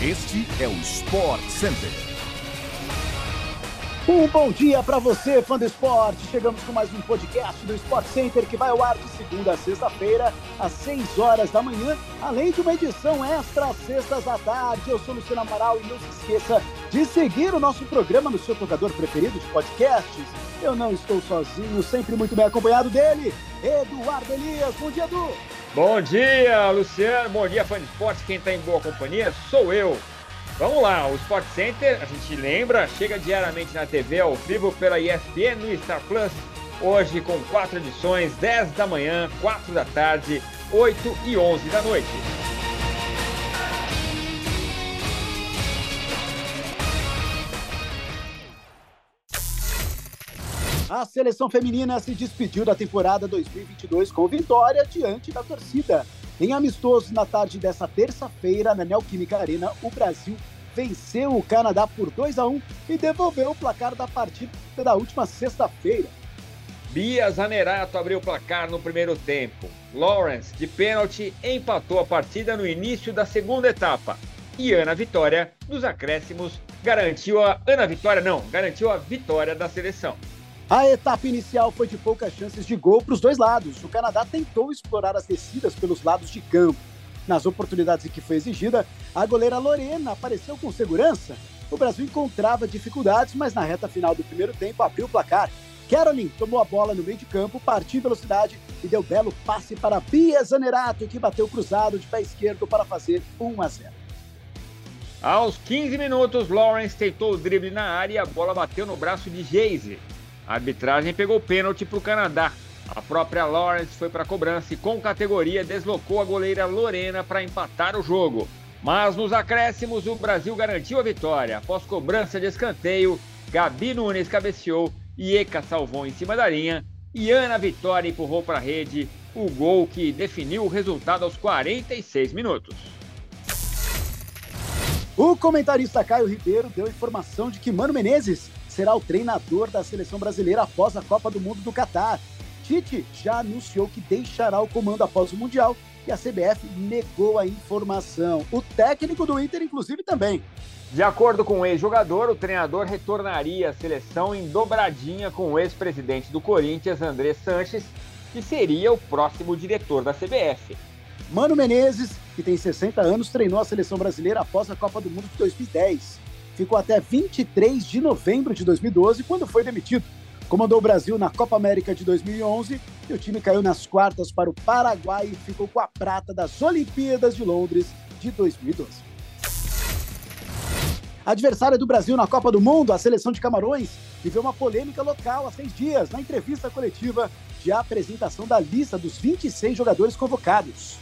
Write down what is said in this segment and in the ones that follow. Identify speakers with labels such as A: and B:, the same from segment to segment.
A: Este é o Sport Center.
B: Um bom dia para você, fã do esporte. Chegamos com mais um podcast do Sport Center que vai ao ar de segunda a sexta-feira, às 6 horas da manhã, além de uma edição extra às sextas à tarde. Eu sou Luciano Amaral e não se esqueça de seguir o nosso programa no seu tocador preferido de podcasts. Eu não estou sozinho, sempre muito bem acompanhado dele, Eduardo Elias. Bom dia, Edu.
C: Bom dia, Luciano. Bom dia, fã de esporte. Quem está em boa companhia sou eu. Vamos lá, o Sport Center, a gente lembra, chega diariamente na TV ao vivo pela ESPN no Star Plus. Hoje com quatro edições, 10 da manhã, 4 da tarde, 8 e 11 da noite.
B: A seleção feminina se despediu da temporada 2022 com vitória diante da torcida. Em amistoso na tarde dessa terça-feira, na Neoquímica Arena, o Brasil venceu o Canadá por 2 a 1 e devolveu o placar da partida da última sexta-feira.
C: Bia Zanerato abriu o placar no primeiro tempo. Lawrence, de pênalti, empatou a partida no início da segunda etapa. E Ana Vitória, dos acréscimos, garantiu a. Ana Vitória, não, garantiu a vitória da seleção.
B: A etapa inicial foi de poucas chances de gol para os dois lados. O Canadá tentou explorar as descidas pelos lados de campo. Nas oportunidades em que foi exigida, a goleira Lorena apareceu com segurança. O Brasil encontrava dificuldades, mas na reta final do primeiro tempo abriu o placar. Caroline tomou a bola no meio de campo, partiu em velocidade e deu belo passe para Bia Zanerato, que bateu cruzado de pé esquerdo para fazer 1 a 0.
C: Aos 15 minutos, Lawrence tentou o drible na área e a bola bateu no braço de Geise. A arbitragem pegou pênalti para o Canadá. A própria Lawrence foi para a cobrança e, com categoria, deslocou a goleira Lorena para empatar o jogo. Mas nos acréscimos, o Brasil garantiu a vitória. Após cobrança de escanteio, Gabi Nunes cabeceou e Eka salvou em cima da linha. E Ana Vitória empurrou para a rede o gol que definiu o resultado aos 46 minutos.
B: O comentarista Caio Ribeiro deu informação de que Mano Menezes será o treinador da seleção brasileira após a Copa do Mundo do Catar. Tite já anunciou que deixará o comando após o Mundial e a CBF negou a informação. O técnico do Inter, inclusive, também.
C: De acordo com o ex-jogador, o treinador retornaria à seleção em dobradinha com o ex-presidente do Corinthians, André Sanches, que seria o próximo diretor da CBF.
B: Mano Menezes, que tem 60 anos, treinou a seleção brasileira após a Copa do Mundo de 2010 ficou até 23 de novembro de 2012, quando foi demitido. Comandou o Brasil na Copa América de 2011 e o time caiu nas quartas para o Paraguai e ficou com a prata das Olimpíadas de Londres de 2012. Adversária do Brasil na Copa do Mundo, a seleção de Camarões, viveu uma polêmica local há seis dias, na entrevista coletiva de apresentação da lista dos 26 jogadores convocados.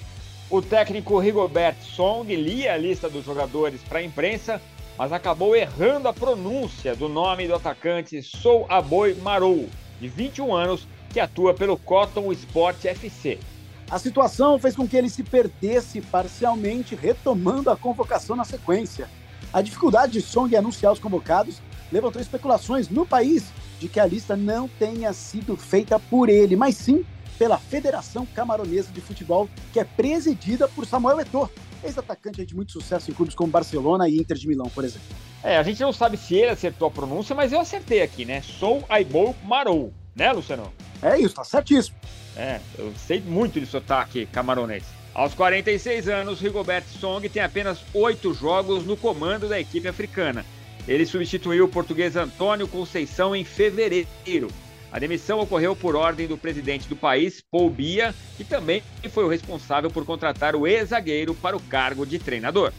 C: O técnico Rigobert Song lia a lista dos jogadores para a imprensa mas acabou errando a pronúncia do nome do atacante Sou Aboi Marou, de 21 anos, que atua pelo Cotton Sport FC.
B: A situação fez com que ele se perdesse parcialmente, retomando a convocação na sequência. A dificuldade de Song em anunciar os convocados levantou especulações no país de que a lista não tenha sido feita por ele, mas sim pela Federação Camaronesa de Futebol, que é presidida por Samuel Eto'o, ex-atacante de muito sucesso em clubes como Barcelona e Inter de Milão, por exemplo.
C: É, a gente não sabe se ele acertou a pronúncia, mas eu acertei aqui, né? Sou Aibou Marou, né, Luciano?
B: É isso, tá certíssimo.
C: É, eu sei muito de sotaque camaronês. Aos 46 anos, Rigobert Song tem apenas oito jogos no comando da equipe africana. Ele substituiu o português Antônio Conceição em fevereiro. A demissão ocorreu por ordem do presidente do país, Paul Bia, que também foi o responsável por contratar o ex-zagueiro para o cargo de treinador.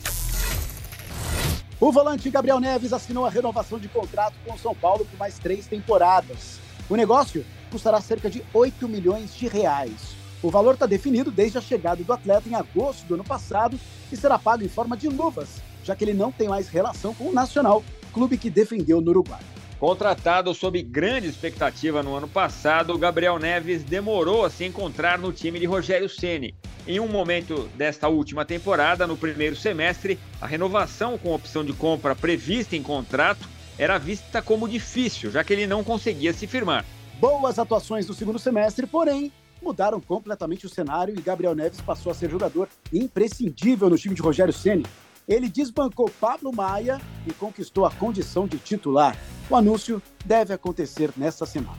B: O volante Gabriel Neves assinou a renovação de contrato com o São Paulo por mais três temporadas. O negócio custará cerca de 8 milhões de reais. O valor está definido desde a chegada do atleta em agosto do ano passado e será pago em forma de luvas, já que ele não tem mais relação com o Nacional, clube que defendeu no Uruguai.
C: Contratado sob grande expectativa no ano passado, Gabriel Neves demorou a se encontrar no time de Rogério Ceni. Em um momento desta última temporada, no primeiro semestre, a renovação com opção de compra prevista em contrato era vista como difícil, já que ele não conseguia se firmar.
B: Boas atuações no segundo semestre, porém, mudaram completamente o cenário e Gabriel Neves passou a ser jogador imprescindível no time de Rogério Ceni. Ele desbancou Pablo Maia e conquistou a condição de titular. O anúncio deve acontecer nesta semana.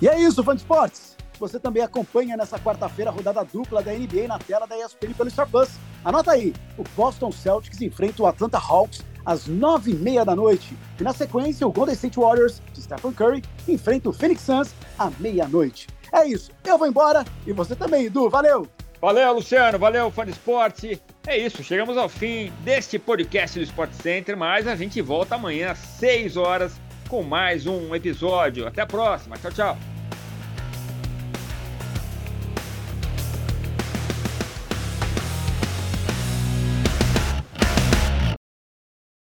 B: E é isso, fã de esportes. Você também acompanha nessa quarta-feira a rodada dupla da NBA na tela da ESPN pelo Star Plus. Anota aí, o Boston Celtics enfrenta o Atlanta Hawks às nove e meia da noite. E na sequência, o Golden State Warriors, de Stephen Curry, enfrenta o Phoenix Suns à meia-noite. É isso, eu vou embora e você também, Edu. Valeu!
C: Valeu, Luciano. Valeu, fã de esporte. É isso, chegamos ao fim deste podcast do Sport Center, mas a gente volta amanhã às 6 horas com mais um episódio. Até a próxima. Tchau, tchau.